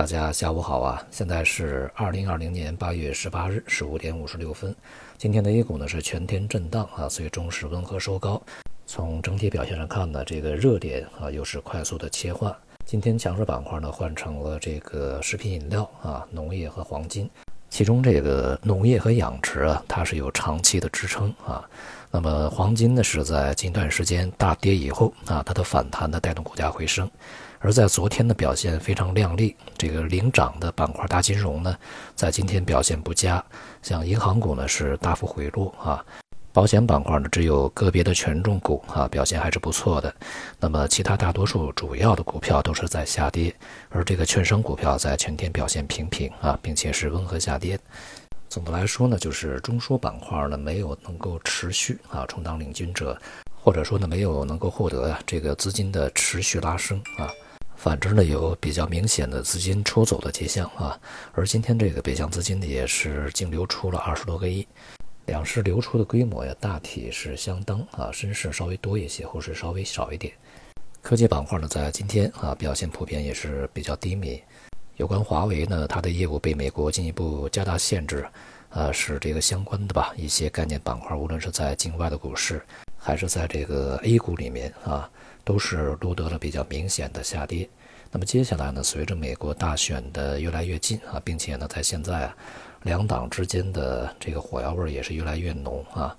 大家下午好啊！现在是二零二零年八月十八日十五点五十六分。今天的 A 股呢是全天震荡啊，最终是温和收高。从整体表现上看呢，这个热点啊又是快速的切换。今天强势板块呢换成了这个食品饮料啊、农业和黄金。其中这个农业和养殖啊，它是有长期的支撑啊。那么黄金呢是在近段时间大跌以后啊，它的反弹呢带动股价回升。而在昨天的表现非常靓丽，这个领涨的板块大金融呢，在今天表现不佳，像银行股呢是大幅回落啊，保险板块呢只有个别的权重股啊表现还是不错的，那么其他大多数主要的股票都是在下跌，而这个券商股票在全天表现平平啊，并且是温和下跌。总的来说呢，就是中枢板块呢没有能够持续啊充当领军者，或者说呢没有能够获得这个资金的持续拉升啊。反之呢，有比较明显的资金出走的迹象啊，而今天这个北向资金呢，也是净流出了二十多个亿，两市流出的规模呀，大体是相当啊，深市稍微多一些，沪市稍微少一点。科技板块呢，在今天啊，表现普遍也是比较低迷。有关华为呢，它的业务被美国进一步加大限制，呃，是这个相关的吧，一些概念板块，无论是在境外的股市，还是在这个 A 股里面啊。都是录得了比较明显的下跌。那么接下来呢，随着美国大选的越来越近啊，并且呢，在现在啊，两党之间的这个火药味也是越来越浓啊，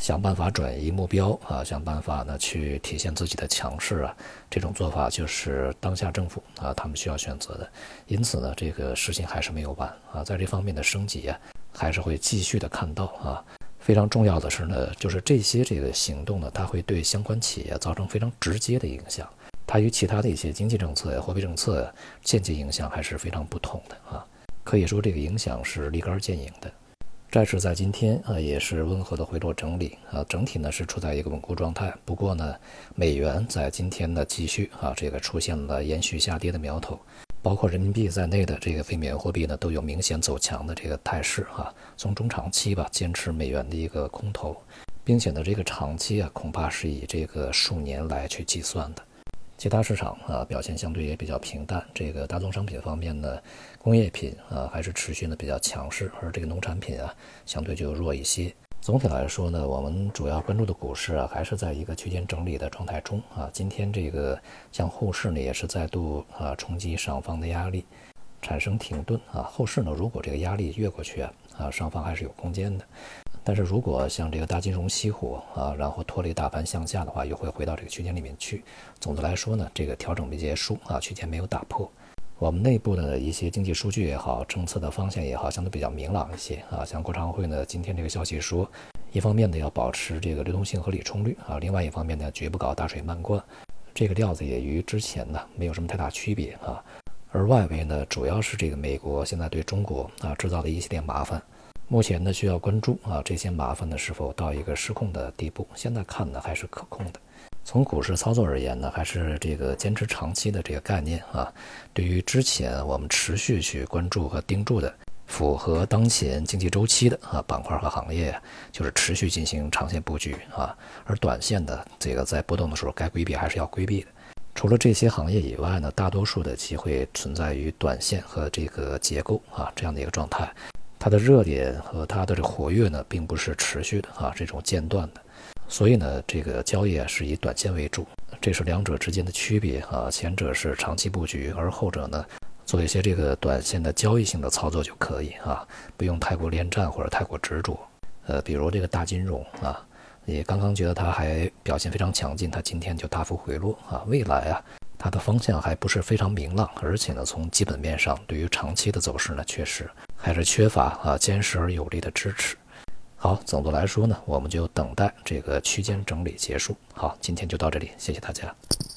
想办法转移目标啊，想办法呢去体现自己的强势啊，这种做法就是当下政府啊他们需要选择的。因此呢，这个事情还是没有完啊，在这方面的升级啊，还是会继续的看到啊。非常重要的是呢，就是这些这个行动呢，它会对相关企业造成非常直接的影响。它与其他的一些经济政策呀、货币政策呀间接影响还是非常不同的啊。可以说这个影响是立竿见影的。债市在今天啊也是温和的回落整理啊，整体呢是处在一个稳固状态。不过呢，美元在今天呢继续啊这个出现了延续下跌的苗头。包括人民币在内的这个非美元货币呢，都有明显走强的这个态势啊。从中长期吧，坚持美元的一个空头，并且呢，这个长期啊，恐怕是以这个数年来去计算的。其他市场啊，表现相对也比较平淡。这个大宗商品方面呢，工业品啊，还是持续的比较强势，而这个农产品啊，相对就弱一些。总体来说呢，我们主要关注的股市啊，还是在一个区间整理的状态中啊。今天这个像后市呢，也是再度啊冲击上方的压力，产生停顿啊。后市呢，如果这个压力越过去啊，啊上方还是有空间的。但是如果像这个大金融熄火啊，然后拖累大盘向下的话，又会回到这个区间里面去。总的来说呢，这个调整没结束啊，区间没有打破。我们内部的一些经济数据也好，政策的方向也好，相对比较明朗一些啊。像国常会呢，今天这个消息说，一方面呢要保持这个流动性和理冲率啊，另外一方面呢绝不搞大水漫灌，这个调子也与之前呢没有什么太大区别啊。而外围呢，主要是这个美国现在对中国啊制造的一系列麻烦，目前呢需要关注啊这些麻烦呢是否到一个失控的地步，现在看呢还是可控的。从股市操作而言呢，还是这个坚持长期的这个概念啊。对于之前我们持续去关注和盯住的符合当前经济周期的啊板块和行业，就是持续进行长线布局啊。而短线的这个在波动的时候该规避还是要规避的。除了这些行业以外呢，大多数的机会存在于短线和这个结构啊这样的一个状态。它的热点和它的这活跃呢，并不是持续的啊这种间断的。所以呢，这个交易啊是以短线为主，这是两者之间的区别啊。前者是长期布局，而后者呢，做一些这个短线的交易性的操作就可以啊，不用太过恋战或者太过执着。呃，比如这个大金融啊，你刚刚觉得它还表现非常强劲，它今天就大幅回落啊。未来啊，它的方向还不是非常明朗，而且呢，从基本面上对于长期的走势呢，确实还是缺乏啊坚实而有力的支持。好，总的来说呢，我们就等待这个区间整理结束。好，今天就到这里，谢谢大家。